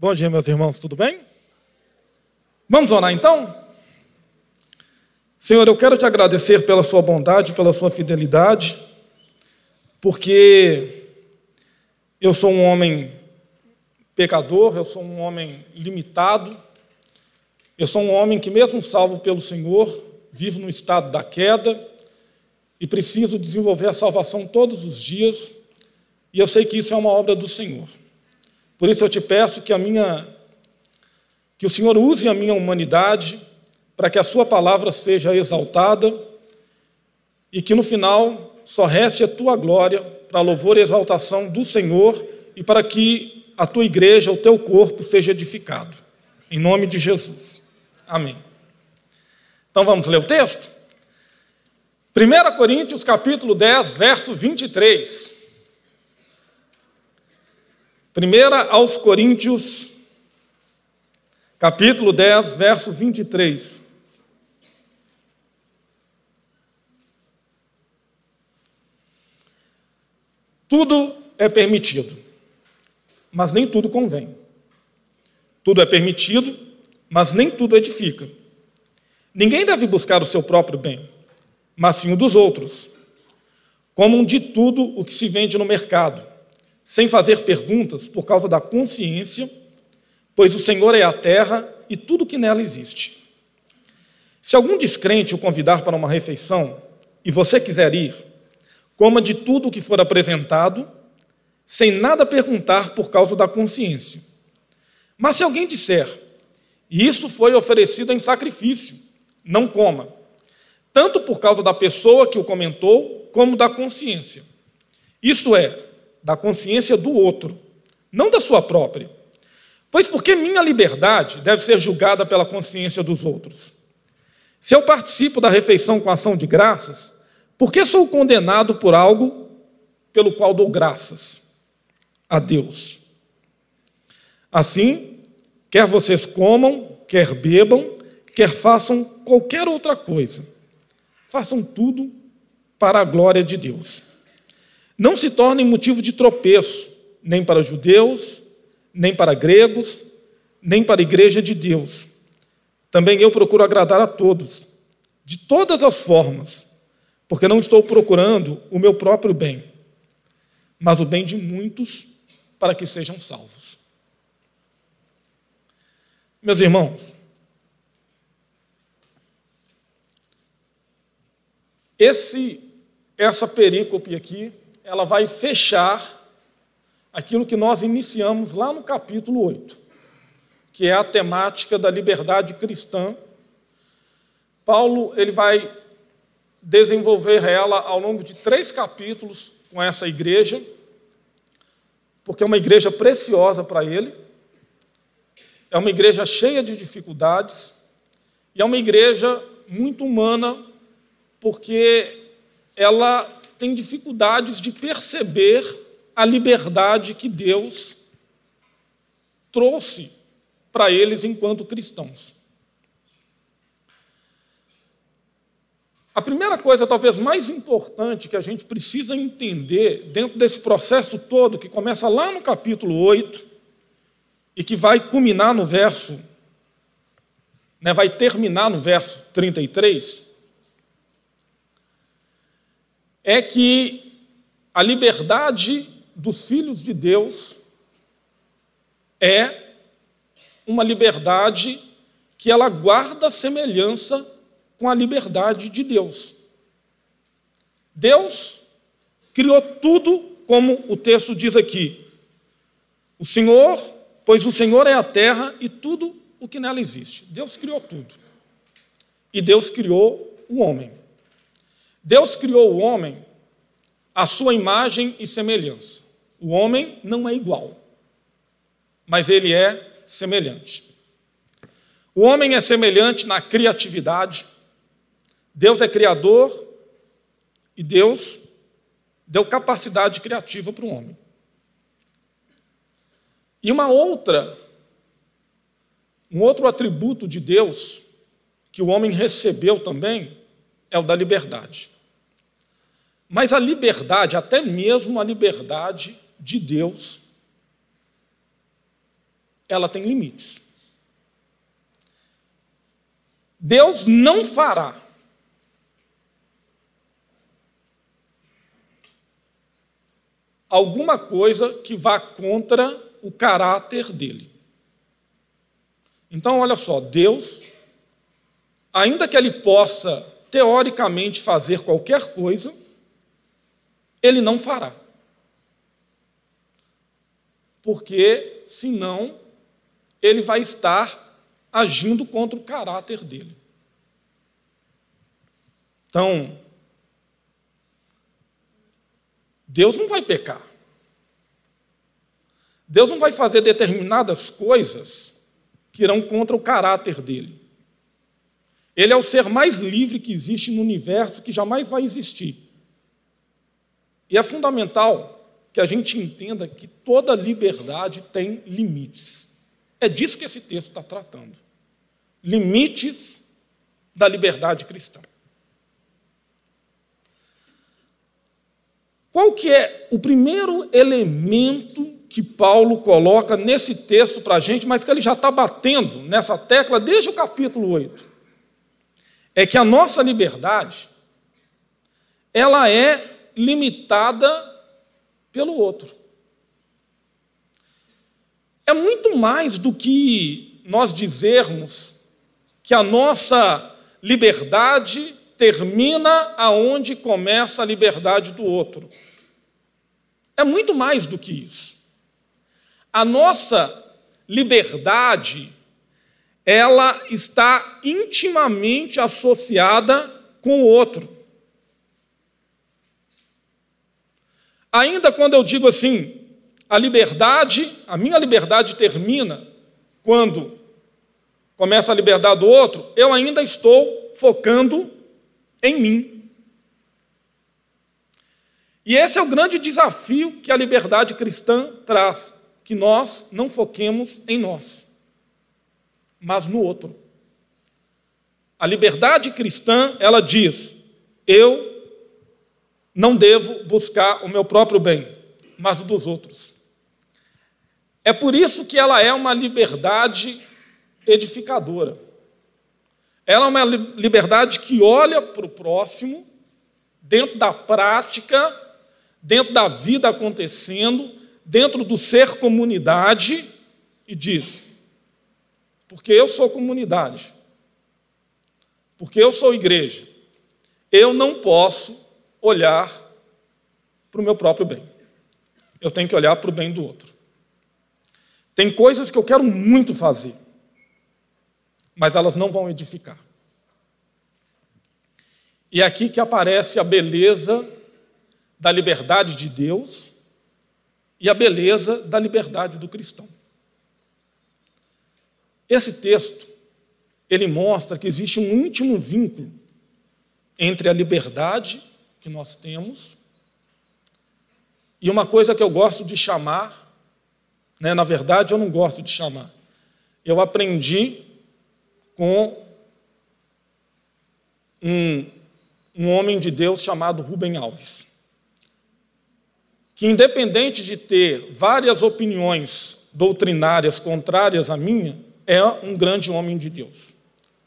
Bom dia, meus irmãos, tudo bem? Vamos orar então? Senhor, eu quero te agradecer pela sua bondade, pela sua fidelidade, porque eu sou um homem pecador, eu sou um homem limitado, eu sou um homem que, mesmo salvo pelo Senhor, vivo no estado da queda e preciso desenvolver a salvação todos os dias, e eu sei que isso é uma obra do Senhor. Por isso eu te peço que a minha que o Senhor use a minha humanidade para que a sua palavra seja exaltada e que no final só reste a tua glória para louvor e exaltação do Senhor e para que a tua igreja, o teu corpo seja edificado. Em nome de Jesus. Amém. Então vamos ler o texto? 1 Coríntios capítulo 10, verso 23. 1 aos Coríntios, capítulo 10, verso 23. Tudo é permitido, mas nem tudo convém. Tudo é permitido, mas nem tudo edifica. Ninguém deve buscar o seu próprio bem, mas sim o dos outros. Comam de tudo o que se vende no mercado sem fazer perguntas por causa da consciência, pois o Senhor é a terra e tudo que nela existe. Se algum descrente o convidar para uma refeição e você quiser ir, coma de tudo o que for apresentado, sem nada perguntar por causa da consciência. Mas se alguém disser, isso foi oferecido em sacrifício, não coma, tanto por causa da pessoa que o comentou, como da consciência. Isto é, da consciência do outro, não da sua própria. Pois porque minha liberdade deve ser julgada pela consciência dos outros? Se eu participo da refeição com ação de graças, por que sou condenado por algo pelo qual dou graças a Deus? Assim, quer vocês comam, quer bebam, quer façam qualquer outra coisa, façam tudo para a glória de Deus não se tornem motivo de tropeço, nem para judeus, nem para gregos, nem para a igreja de Deus. Também eu procuro agradar a todos, de todas as formas, porque não estou procurando o meu próprio bem, mas o bem de muitos para que sejam salvos. Meus irmãos, esse essa perícope aqui ela vai fechar aquilo que nós iniciamos lá no capítulo 8, que é a temática da liberdade cristã. Paulo ele vai desenvolver ela ao longo de três capítulos com essa igreja, porque é uma igreja preciosa para ele, é uma igreja cheia de dificuldades, e é uma igreja muito humana, porque ela têm dificuldades de perceber a liberdade que Deus trouxe para eles enquanto cristãos. A primeira coisa, talvez mais importante, que a gente precisa entender dentro desse processo todo, que começa lá no capítulo 8 e que vai culminar no verso, né, vai terminar no verso 33, é que a liberdade dos filhos de Deus é uma liberdade que ela guarda semelhança com a liberdade de Deus. Deus criou tudo como o texto diz aqui. O Senhor, pois o Senhor é a terra e tudo o que nela existe. Deus criou tudo. E Deus criou o homem. Deus criou o homem à sua imagem e semelhança. O homem não é igual, mas ele é semelhante. O homem é semelhante na criatividade. Deus é criador e Deus deu capacidade criativa para o homem. E uma outra, um outro atributo de Deus que o homem recebeu também é o da liberdade. Mas a liberdade, até mesmo a liberdade de Deus, ela tem limites. Deus não fará alguma coisa que vá contra o caráter dele. Então, olha só, Deus, ainda que ele possa teoricamente fazer qualquer coisa, ele não fará. Porque, senão, ele vai estar agindo contra o caráter dele. Então, Deus não vai pecar. Deus não vai fazer determinadas coisas que irão contra o caráter dele. Ele é o ser mais livre que existe no universo, que jamais vai existir. E é fundamental que a gente entenda que toda liberdade tem limites. É disso que esse texto está tratando. Limites da liberdade cristã. Qual que é o primeiro elemento que Paulo coloca nesse texto para a gente, mas que ele já está batendo nessa tecla desde o capítulo 8? É que a nossa liberdade, ela é limitada pelo outro. É muito mais do que nós dizermos que a nossa liberdade termina aonde começa a liberdade do outro. É muito mais do que isso. A nossa liberdade, ela está intimamente associada com o outro. Ainda quando eu digo assim, a liberdade, a minha liberdade termina quando começa a liberdade do outro, eu ainda estou focando em mim. E esse é o grande desafio que a liberdade cristã traz, que nós não foquemos em nós, mas no outro. A liberdade cristã, ela diz: eu não devo buscar o meu próprio bem, mas o dos outros. É por isso que ela é uma liberdade edificadora. Ela é uma liberdade que olha para o próximo, dentro da prática, dentro da vida acontecendo, dentro do ser comunidade, e diz: porque eu sou comunidade, porque eu sou igreja, eu não posso olhar para o meu próprio bem. Eu tenho que olhar para o bem do outro. Tem coisas que eu quero muito fazer, mas elas não vão edificar. E é aqui que aparece a beleza da liberdade de Deus e a beleza da liberdade do cristão. Esse texto, ele mostra que existe um íntimo vínculo entre a liberdade que nós temos e uma coisa que eu gosto de chamar né? Na verdade, eu não gosto de chamar. Eu aprendi com um, um homem de Deus chamado Rubem Alves, que, independente de ter várias opiniões doutrinárias contrárias à minha, é um grande homem de Deus.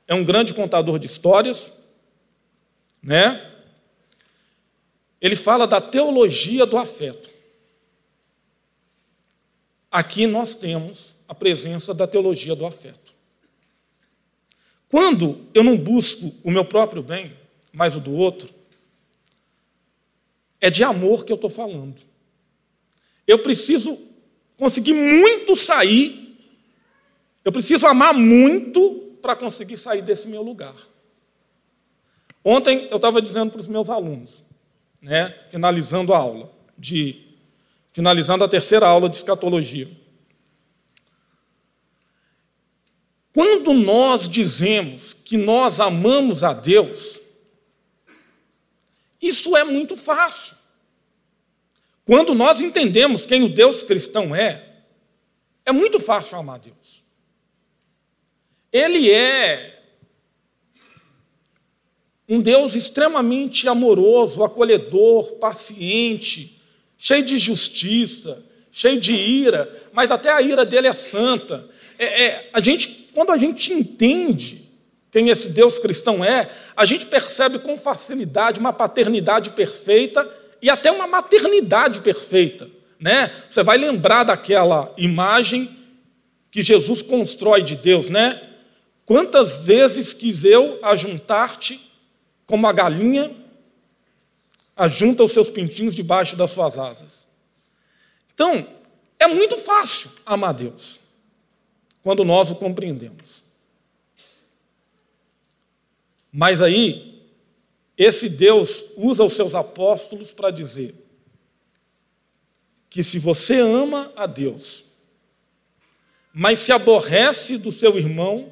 É um grande contador de histórias, né? Ele fala da teologia do afeto. Aqui nós temos a presença da teologia do afeto. Quando eu não busco o meu próprio bem, mas o do outro, é de amor que eu estou falando. Eu preciso conseguir muito sair, eu preciso amar muito para conseguir sair desse meu lugar. Ontem eu estava dizendo para os meus alunos, né, finalizando a aula, de finalizando a terceira aula de escatologia. Quando nós dizemos que nós amamos a Deus, isso é muito fácil. Quando nós entendemos quem o Deus cristão é, é muito fácil amar a Deus. Ele é um Deus extremamente amoroso, acolhedor, paciente, cheio de justiça, cheio de ira, mas até a ira dele é santa. É, é, a gente, quando a gente entende quem esse Deus cristão é, a gente percebe com facilidade uma paternidade perfeita e até uma maternidade perfeita. Né? Você vai lembrar daquela imagem que Jesus constrói de Deus, né? Quantas vezes quis eu ajuntar-te como a galinha ajunta os seus pintinhos debaixo das suas asas? Então, é muito fácil amar Deus quando nós o compreendemos. Mas aí, esse Deus usa os seus apóstolos para dizer que se você ama a Deus, mas se aborrece do seu irmão,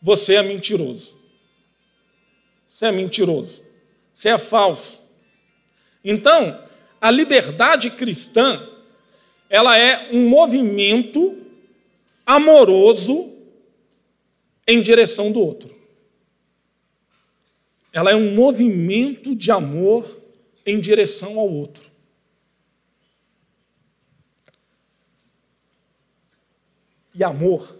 você é mentiroso. Você é mentiroso. Você é falso. Então, a liberdade cristã, ela é um movimento amoroso em direção do outro. Ela é um movimento de amor em direção ao outro. E amor.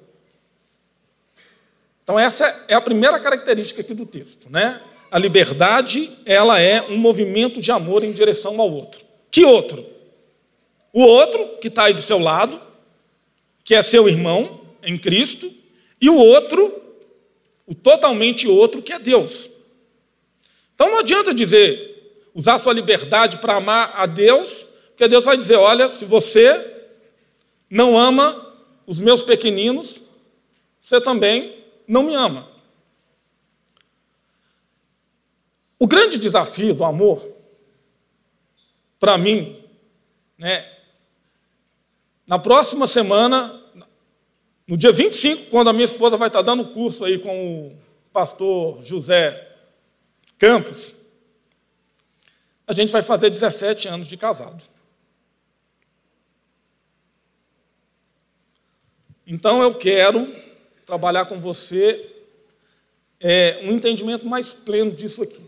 Então essa é a primeira característica aqui do texto, né? A liberdade, ela é um movimento de amor em direção ao outro. Que outro? O outro que está aí do seu lado, que é seu irmão em Cristo, e o outro, o totalmente outro, que é Deus. Então não adianta dizer, usar sua liberdade para amar a Deus, porque Deus vai dizer: olha, se você não ama os meus pequeninos, você também não me ama. O grande desafio do amor, para mim, né, na próxima semana, no dia 25, quando a minha esposa vai estar dando curso aí com o pastor José Campos, a gente vai fazer 17 anos de casado. Então eu quero trabalhar com você é, um entendimento mais pleno disso aqui.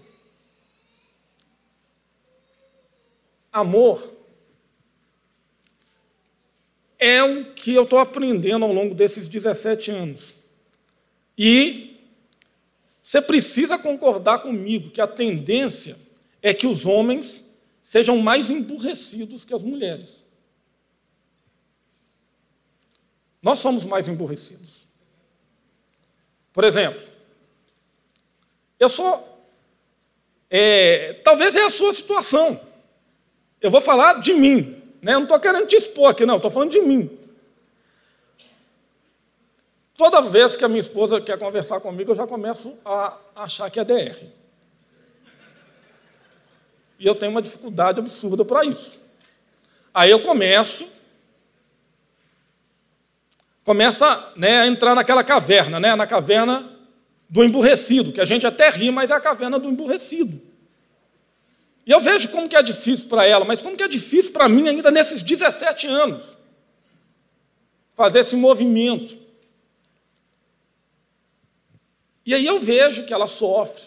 Amor é o que eu estou aprendendo ao longo desses 17 anos. E você precisa concordar comigo que a tendência é que os homens sejam mais emburrecidos que as mulheres. Nós somos mais emburrecidos. Por exemplo, eu sou. É, talvez é a sua situação. Eu vou falar de mim. Né? Eu não estou querendo te expor aqui, não, estou falando de mim. Toda vez que a minha esposa quer conversar comigo, eu já começo a achar que é DR. E eu tenho uma dificuldade absurda para isso. Aí eu começo começa né, a entrar naquela caverna, né, na caverna do emburrecido, que a gente até ri, mas é a caverna do emburrecido. E eu vejo como que é difícil para ela, mas como que é difícil para mim ainda nesses 17 anos fazer esse movimento. E aí eu vejo que ela sofre,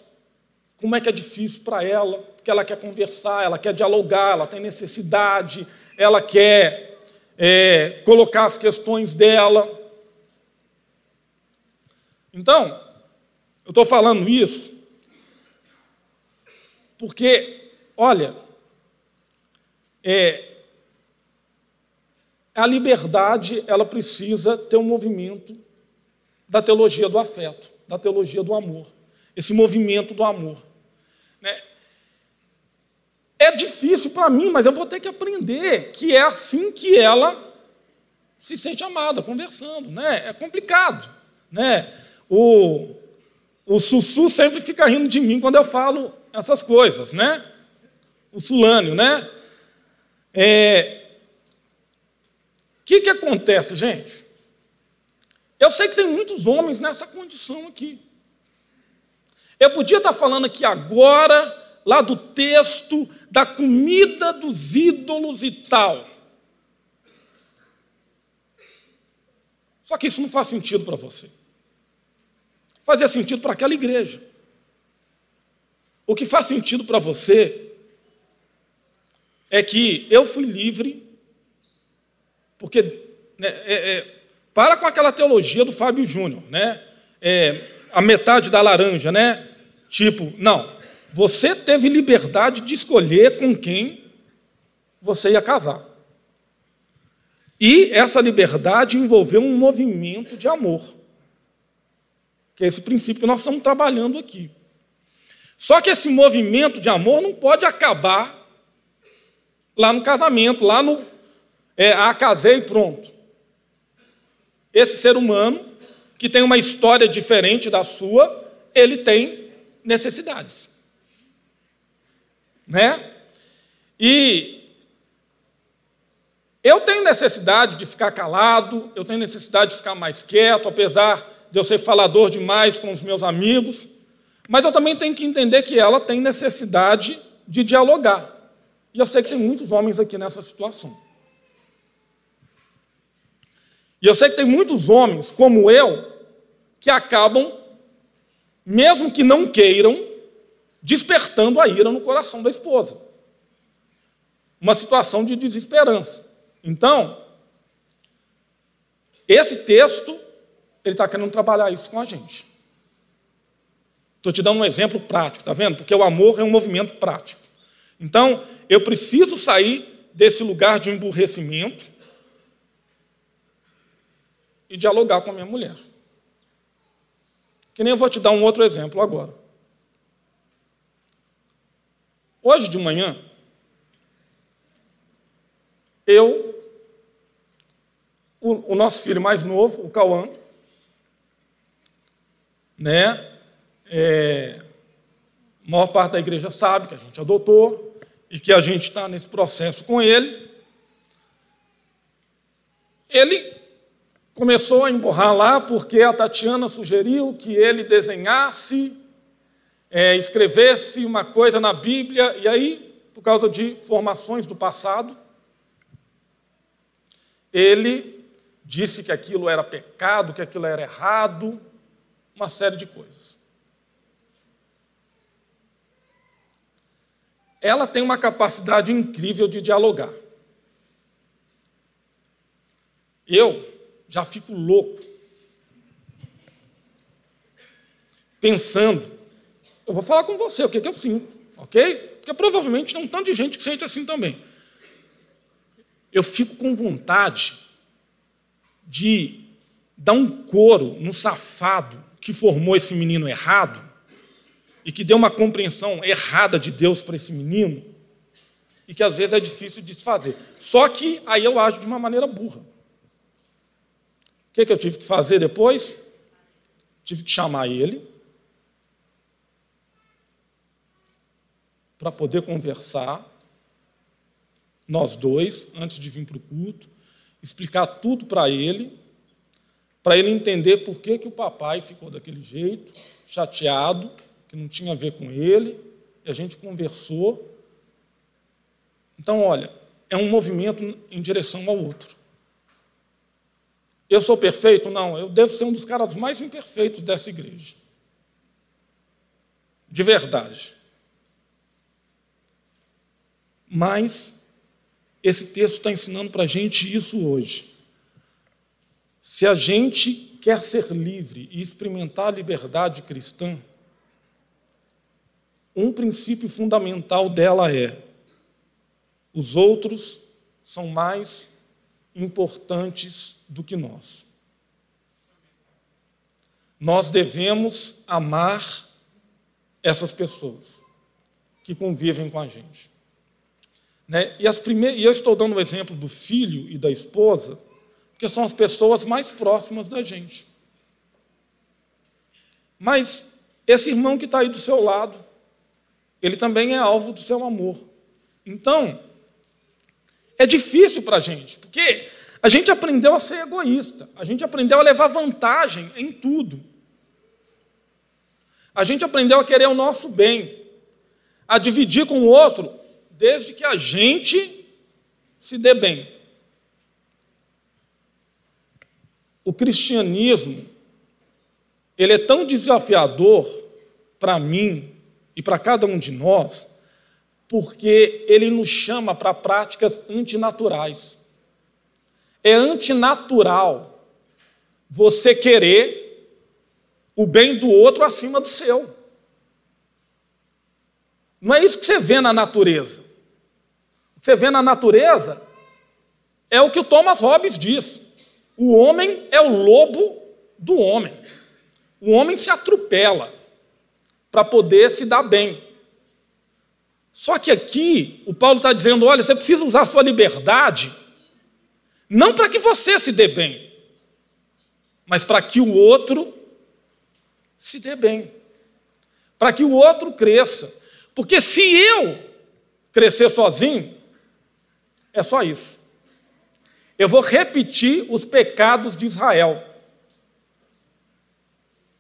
como é que é difícil para ela, porque ela quer conversar, ela quer dialogar, ela tem necessidade, ela quer é, colocar as questões dela. Então, eu estou falando isso porque, olha, é, a liberdade ela precisa ter um movimento da teologia do afeto, da teologia do amor, esse movimento do amor. É difícil para mim, mas eu vou ter que aprender que é assim que ela se sente amada, conversando, né? É complicado, né? O, o Sussu sempre fica rindo de mim quando eu falo essas coisas, né? O Sulânio, né? É... O que, que acontece, gente? Eu sei que tem muitos homens nessa condição aqui. Eu podia estar falando aqui agora lá do texto da comida dos ídolos e tal. Só que isso não faz sentido para você. Fazia sentido para aquela igreja. O que faz sentido para você é que eu fui livre Porque né, é, é, para com aquela teologia do Fábio Júnior, né? É, a metade da laranja, né? Tipo, não, você teve liberdade de escolher com quem você ia casar. E essa liberdade envolveu um movimento de amor, que é esse princípio que nós estamos trabalhando aqui. Só que esse movimento de amor não pode acabar lá no casamento, lá no. É, ah, casei e pronto. Esse ser humano, que tem uma história diferente da sua, ele tem necessidades. Né? E eu tenho necessidade de ficar calado, eu tenho necessidade de ficar mais quieto, apesar de eu ser falador demais com os meus amigos, mas eu também tenho que entender que ela tem necessidade de dialogar. E eu sei que tem muitos homens aqui nessa situação. E eu sei que tem muitos homens, como eu, que acabam, mesmo que não queiram, despertando a ira no coração da esposa. Uma situação de desesperança. Então, esse texto, ele está querendo trabalhar isso com a gente. Estou te dando um exemplo prático, está vendo? Porque o amor é um movimento prático. Então, eu preciso sair desse lugar de emburrecimento e dialogar com a minha mulher. Que nem eu vou te dar um outro exemplo agora. Hoje de manhã, eu, o, o nosso filho mais novo, o Cauã, né? É, a maior parte da igreja sabe que a gente adotou e que a gente está nesse processo com ele. Ele começou a emborrar lá porque a Tatiana sugeriu que ele desenhasse, é, escrevesse uma coisa na Bíblia, e aí, por causa de formações do passado, ele disse que aquilo era pecado, que aquilo era errado, uma série de coisas. Ela tem uma capacidade incrível de dialogar. Eu já fico louco. Pensando, eu vou falar com você o que, que eu sinto, ok? Porque provavelmente tem um tanto de gente que sente assim também. Eu fico com vontade de dar um coro no safado que formou esse menino errado e que deu uma compreensão errada de Deus para esse menino e que às vezes é difícil de desfazer. Só que aí eu ajo de uma maneira burra que, que eu tive que fazer depois? Tive que chamar ele para poder conversar, nós dois, antes de vir para o culto, explicar tudo para ele, para ele entender por que, que o papai ficou daquele jeito, chateado, que não tinha a ver com ele, e a gente conversou. Então, olha, é um movimento em direção ao outro. Eu sou perfeito? Não, eu devo ser um dos caras mais imperfeitos dessa igreja. De verdade. Mas esse texto está ensinando para a gente isso hoje. Se a gente quer ser livre e experimentar a liberdade cristã, um princípio fundamental dela é: os outros são mais importantes do que nós. Nós devemos amar essas pessoas que convivem com a gente. Né? E, as primeiras, e eu estou dando o exemplo do filho e da esposa, porque são as pessoas mais próximas da gente. Mas esse irmão que está aí do seu lado, ele também é alvo do seu amor. Então, é difícil para a gente, porque a gente aprendeu a ser egoísta, a gente aprendeu a levar vantagem em tudo. A gente aprendeu a querer o nosso bem, a dividir com o outro, desde que a gente se dê bem. O cristianismo, ele é tão desafiador para mim e para cada um de nós, porque ele nos chama para práticas antinaturais. é antinatural você querer o bem do outro acima do seu. Não é isso que você vê na natureza. Você vê na natureza é o que o Thomas Hobbes diz. O homem é o lobo do homem. O homem se atropela para poder se dar bem. Só que aqui o Paulo está dizendo: olha, você precisa usar a sua liberdade não para que você se dê bem, mas para que o outro se dê bem. Para que o outro cresça. Porque se eu crescer sozinho, é só isso. Eu vou repetir os pecados de Israel.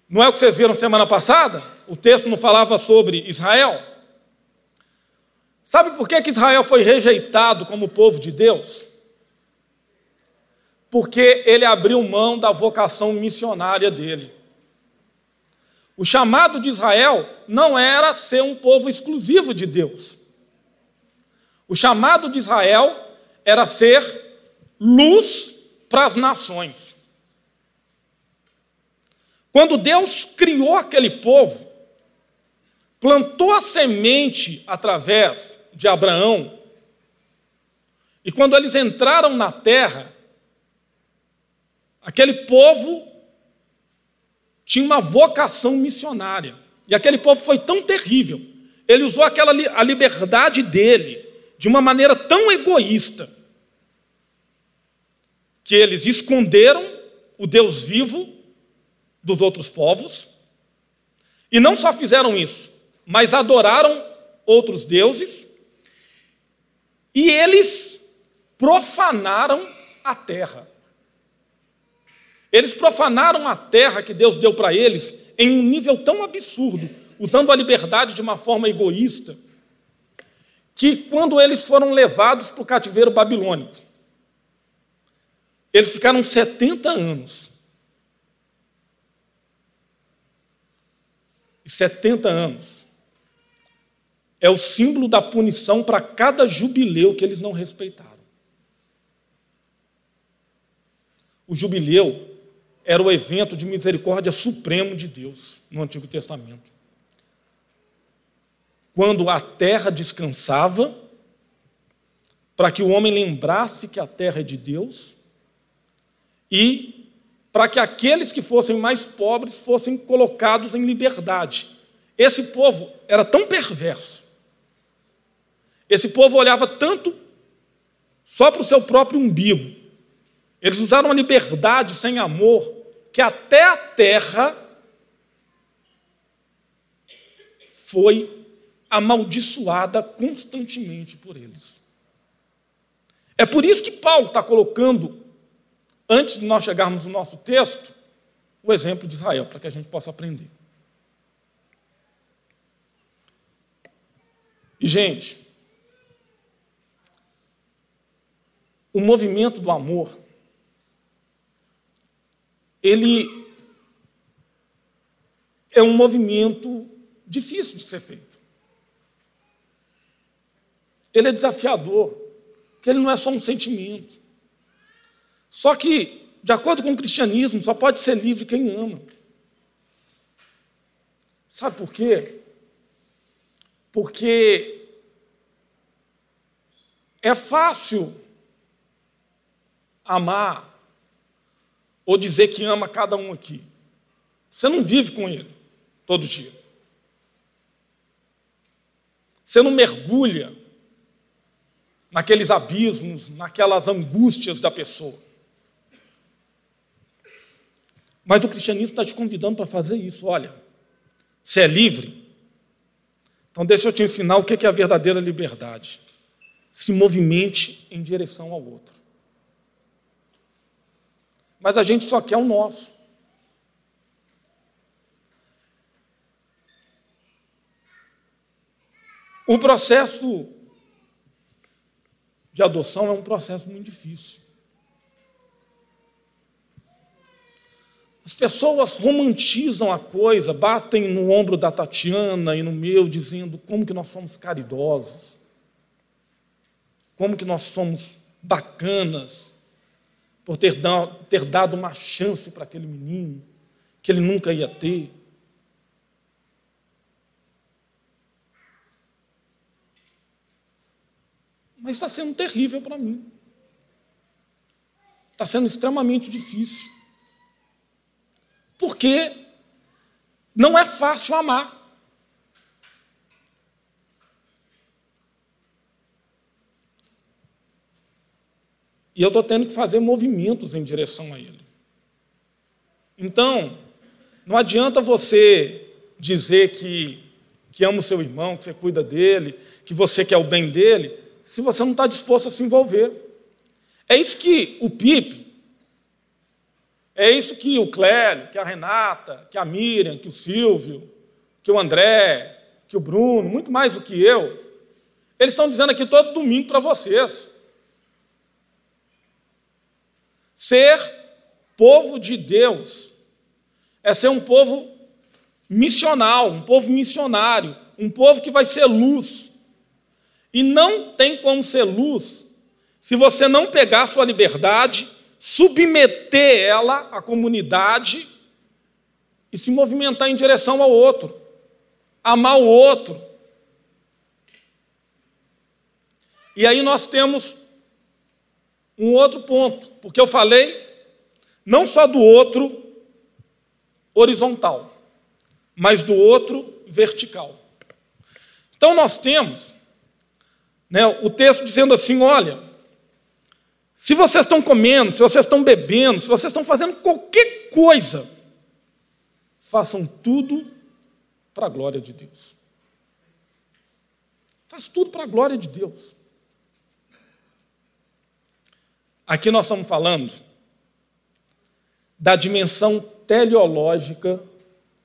Não é o que vocês viram semana passada? O texto não falava sobre Israel? Sabe por que, que Israel foi rejeitado como povo de Deus? porque ele abriu mão da vocação missionária dele. O chamado de Israel não era ser um povo exclusivo de Deus. O chamado de Israel era ser luz para as nações. Quando Deus criou aquele povo, plantou a semente através de Abraão, e quando eles entraram na terra, Aquele povo tinha uma vocação missionária. E aquele povo foi tão terrível. Ele usou aquela a liberdade dele de uma maneira tão egoísta que eles esconderam o Deus vivo dos outros povos. E não só fizeram isso, mas adoraram outros deuses. E eles profanaram a terra. Eles profanaram a terra que Deus deu para eles em um nível tão absurdo, usando a liberdade de uma forma egoísta, que quando eles foram levados para o cativeiro babilônico, eles ficaram 70 anos. E 70 anos é o símbolo da punição para cada jubileu que eles não respeitaram. O jubileu era o evento de misericórdia supremo de Deus no Antigo Testamento. Quando a terra descansava, para que o homem lembrasse que a terra é de Deus, e para que aqueles que fossem mais pobres fossem colocados em liberdade. Esse povo era tão perverso, esse povo olhava tanto só para o seu próprio umbigo, eles usaram a liberdade sem amor que até a terra foi amaldiçoada constantemente por eles. É por isso que Paulo está colocando, antes de nós chegarmos no nosso texto, o exemplo de Israel, para que a gente possa aprender. E, gente, o movimento do amor ele é um movimento difícil de ser feito. Ele é desafiador, porque ele não é só um sentimento. Só que, de acordo com o cristianismo, só pode ser livre quem ama. Sabe por quê? Porque é fácil amar ou dizer que ama cada um aqui. Você não vive com ele todo dia. Você não mergulha naqueles abismos, naquelas angústias da pessoa. Mas o cristianismo está te convidando para fazer isso. Olha, você é livre? Então, deixa eu te ensinar o que é a verdadeira liberdade. Se movimente em direção ao outro mas a gente só quer o nosso. O processo de adoção é um processo muito difícil. As pessoas romantizam a coisa, batem no ombro da Tatiana e no meu, dizendo como que nós somos caridosos, como que nós somos bacanas, por ter, dado uma chance para aquele menino que ele nunca ia ter. Mas está sendo terrível para mim. Está sendo extremamente difícil. Porque não é fácil amar. E eu estou tendo que fazer movimentos em direção a ele. Então, não adianta você dizer que, que ama o seu irmão, que você cuida dele, que você quer o bem dele, se você não está disposto a se envolver. É isso que o Pipe, é isso que o Clélio, que a Renata, que a Miriam, que o Silvio, que o André, que o Bruno, muito mais do que eu, eles estão dizendo aqui todo domingo para vocês. Ser povo de Deus é ser um povo missional, um povo missionário, um povo que vai ser luz. E não tem como ser luz se você não pegar sua liberdade, submeter ela à comunidade e se movimentar em direção ao outro, amar o outro. E aí nós temos um outro ponto, porque eu falei não só do outro horizontal, mas do outro vertical. Então nós temos né, o texto dizendo assim: olha, se vocês estão comendo, se vocês estão bebendo, se vocês estão fazendo qualquer coisa, façam tudo para a glória de Deus. Faz tudo para a glória de Deus. Aqui nós estamos falando da dimensão teleológica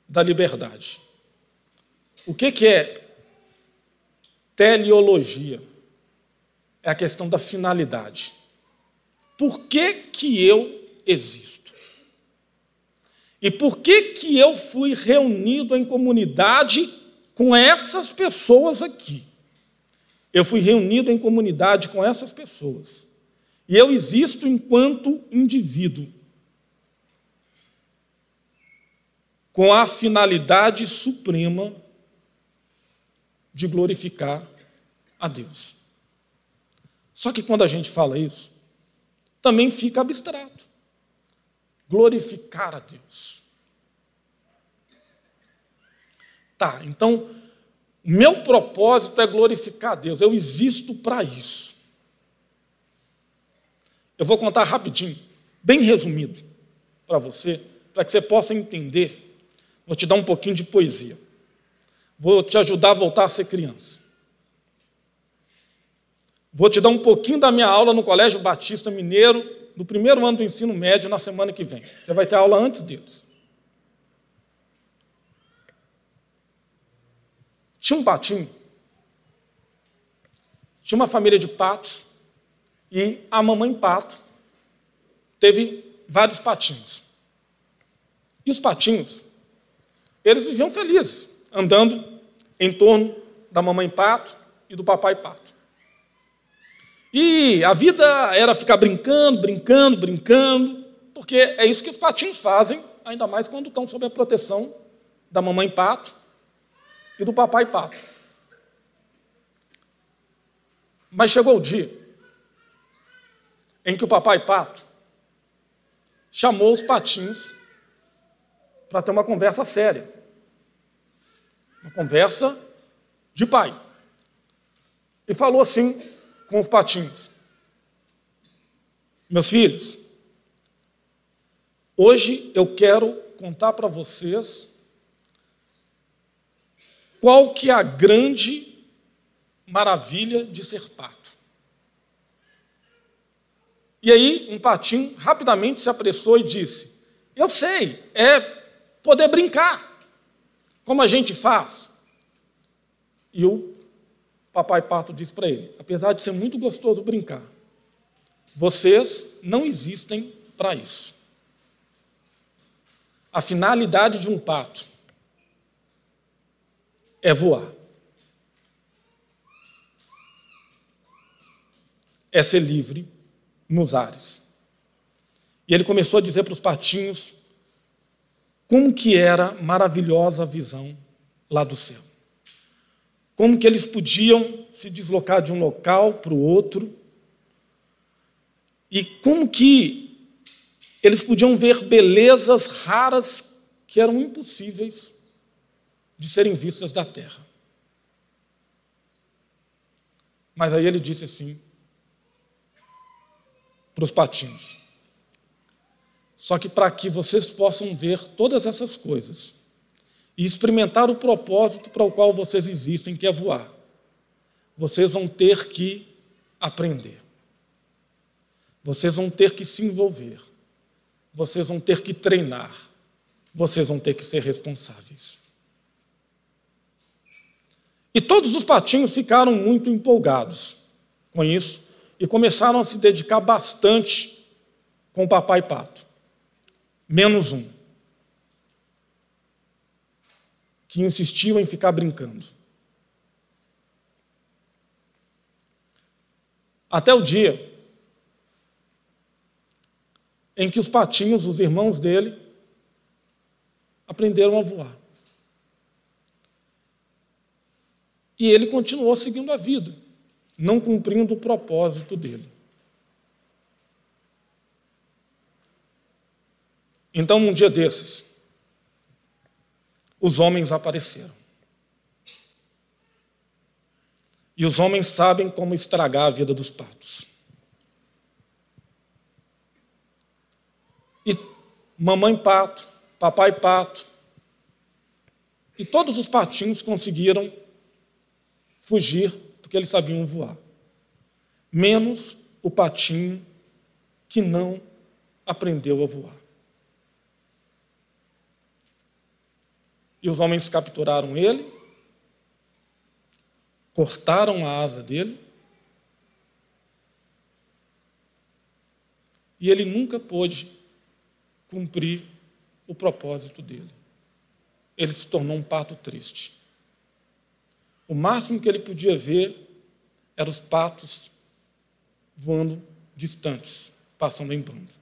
da liberdade. O que, que é teleologia? É a questão da finalidade. Por que, que eu existo? E por que, que eu fui reunido em comunidade com essas pessoas aqui? Eu fui reunido em comunidade com essas pessoas e eu existo enquanto indivíduo, com a finalidade suprema de glorificar a Deus. Só que quando a gente fala isso, também fica abstrato. Glorificar a Deus. Tá, então, meu propósito é glorificar a Deus, eu existo para isso. Eu vou contar rapidinho, bem resumido, para você, para que você possa entender. Vou te dar um pouquinho de poesia. Vou te ajudar a voltar a ser criança. Vou te dar um pouquinho da minha aula no Colégio Batista Mineiro, do primeiro ano do ensino médio, na semana que vem. Você vai ter aula antes deles. Tinha um patinho. Tinha uma família de patos e a mamãe pato teve vários patinhos. E os patinhos, eles viviam felizes, andando em torno da mamãe pato e do papai pato. E a vida era ficar brincando, brincando, brincando, porque é isso que os patinhos fazem, ainda mais quando estão sob a proteção da mamãe pato e do papai pato. Mas chegou o dia em que o papai pato chamou os patinhos para ter uma conversa séria. Uma conversa de pai. E falou assim com os patinhos: Meus filhos, hoje eu quero contar para vocês qual que é a grande maravilha de ser pato. E aí, um patinho rapidamente se apressou e disse: Eu sei, é poder brincar, como a gente faz. E o papai pato disse para ele: Apesar de ser muito gostoso brincar, vocês não existem para isso. A finalidade de um pato é voar. É ser livre nos ares. E ele começou a dizer para os patinhos como que era maravilhosa a visão lá do céu. Como que eles podiam se deslocar de um local para o outro. E como que eles podiam ver belezas raras que eram impossíveis de serem vistas da terra. Mas aí ele disse assim para os patinhos: só que para que vocês possam ver todas essas coisas e experimentar o propósito para o qual vocês existem, que é voar, vocês vão ter que aprender. Vocês vão ter que se envolver. Vocês vão ter que treinar. Vocês vão ter que ser responsáveis. E todos os patinhos ficaram muito empolgados com isso e começaram a se dedicar bastante com o papai pato menos um, que insistiu em ficar brincando. Até o dia em que os patinhos, os irmãos dele, aprenderam a voar. E ele continuou seguindo a vida, não cumprindo o propósito dele. Então, um dia desses, os homens apareceram. E os homens sabem como estragar a vida dos patos. E mamãe pato, papai pato, e todos os patinhos conseguiram fugir porque eles sabiam voar. Menos o patinho que não aprendeu a voar. E os homens capturaram ele, cortaram a asa dele, e ele nunca pôde cumprir o propósito dele. Ele se tornou um pato triste. O máximo que ele podia ver eram os patos voando distantes, passando em bando.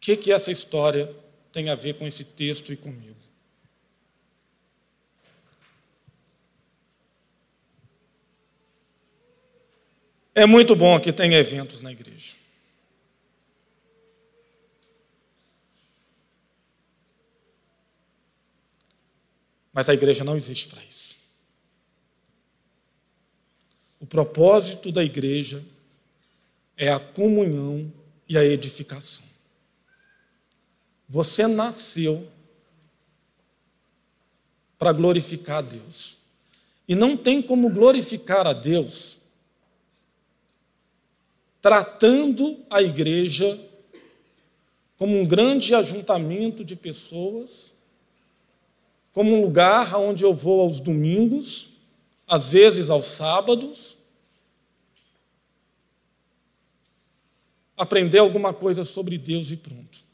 Que, que essa história tem a ver com esse texto e comigo? É muito bom que tenha eventos na igreja. Mas a igreja não existe para isso. O propósito da igreja é a comunhão e a edificação. Você nasceu para glorificar a Deus. E não tem como glorificar a Deus tratando a igreja como um grande ajuntamento de pessoas, como um lugar onde eu vou aos domingos, às vezes aos sábados, aprender alguma coisa sobre Deus e pronto.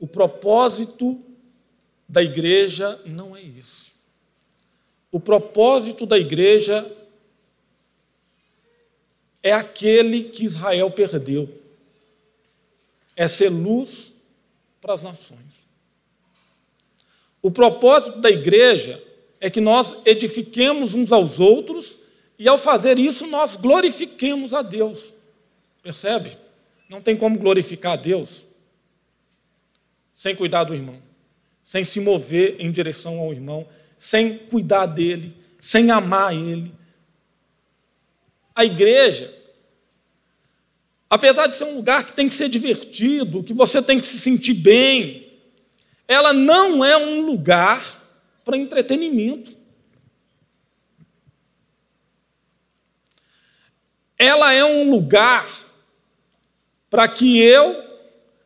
O propósito da igreja não é esse. O propósito da igreja é aquele que Israel perdeu. É ser luz para as nações. O propósito da igreja é que nós edifiquemos uns aos outros e, ao fazer isso, nós glorifiquemos a Deus. Percebe? Não tem como glorificar a Deus sem cuidar do irmão, sem se mover em direção ao irmão, sem cuidar dele, sem amar ele. A igreja, apesar de ser um lugar que tem que ser divertido, que você tem que se sentir bem, ela não é um lugar para entretenimento. Ela é um lugar para que eu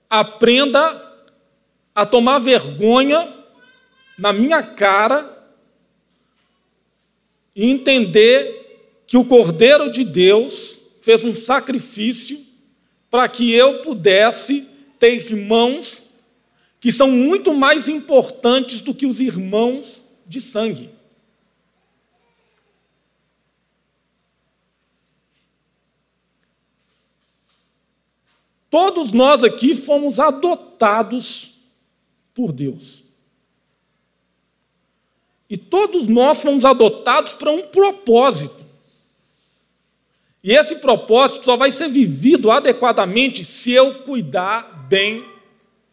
aprenda a tomar vergonha na minha cara e entender que o Cordeiro de Deus fez um sacrifício para que eu pudesse ter irmãos que são muito mais importantes do que os irmãos de sangue. Todos nós aqui fomos adotados por Deus. E todos nós fomos adotados para um propósito. E esse propósito só vai ser vivido adequadamente se eu cuidar bem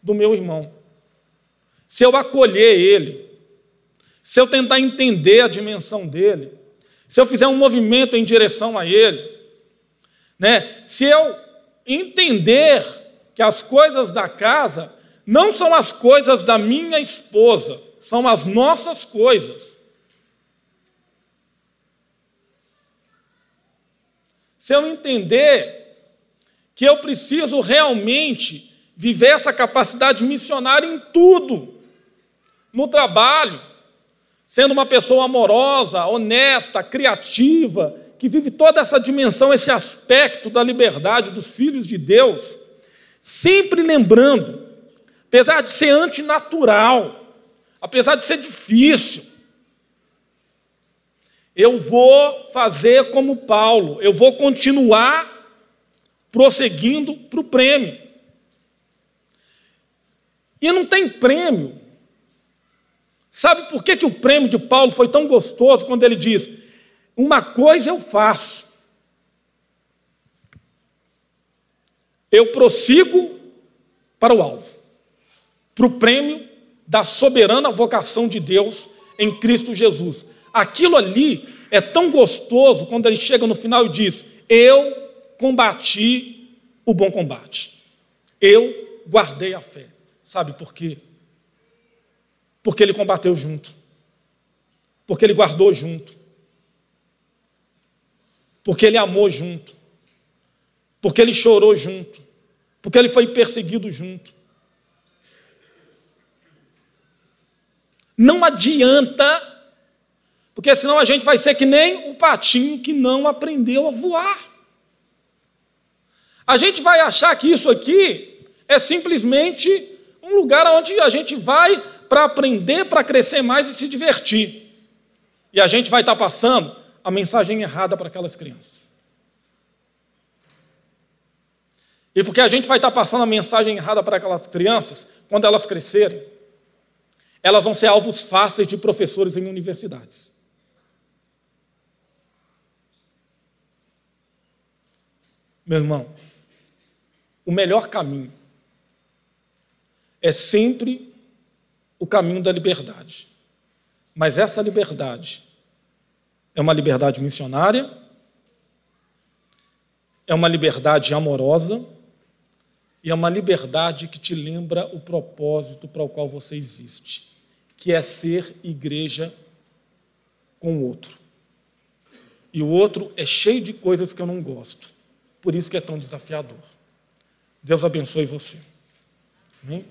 do meu irmão, se eu acolher ele, se eu tentar entender a dimensão dele, se eu fizer um movimento em direção a ele, né? se eu entender que as coisas da casa não são as coisas da minha esposa, são as nossas coisas. Se eu entender que eu preciso realmente viver essa capacidade missionária em tudo, no trabalho, sendo uma pessoa amorosa, honesta, criativa, que vive toda essa dimensão, esse aspecto da liberdade dos filhos de Deus, sempre lembrando, apesar de ser antinatural, apesar de ser difícil, eu vou fazer como Paulo, eu vou continuar prosseguindo para o prêmio. E não tem prêmio. Sabe por que, que o prêmio de Paulo foi tão gostoso quando ele diz: uma coisa eu faço. Eu prossigo para o alvo, para o prêmio da soberana vocação de Deus em Cristo Jesus. Aquilo ali é tão gostoso quando ele chega no final e diz: Eu combati o bom combate, eu guardei a fé. Sabe por quê? Porque ele combateu junto, porque ele guardou junto, porque ele amou junto, porque ele chorou junto, porque ele foi perseguido junto. Não adianta, porque senão a gente vai ser que nem o patinho que não aprendeu a voar. A gente vai achar que isso aqui é simplesmente um lugar onde a gente vai para aprender, para crescer mais e se divertir. E a gente vai estar passando a mensagem errada para aquelas crianças. E porque a gente vai estar passando a mensagem errada para aquelas crianças, quando elas crescerem, elas vão ser alvos fáceis de professores em universidades. Meu irmão, o melhor caminho é sempre o caminho da liberdade. Mas essa liberdade é uma liberdade missionária, é uma liberdade amorosa e é uma liberdade que te lembra o propósito para o qual você existe, que é ser igreja com o outro. E o outro é cheio de coisas que eu não gosto, por isso que é tão desafiador. Deus abençoe você. Amém?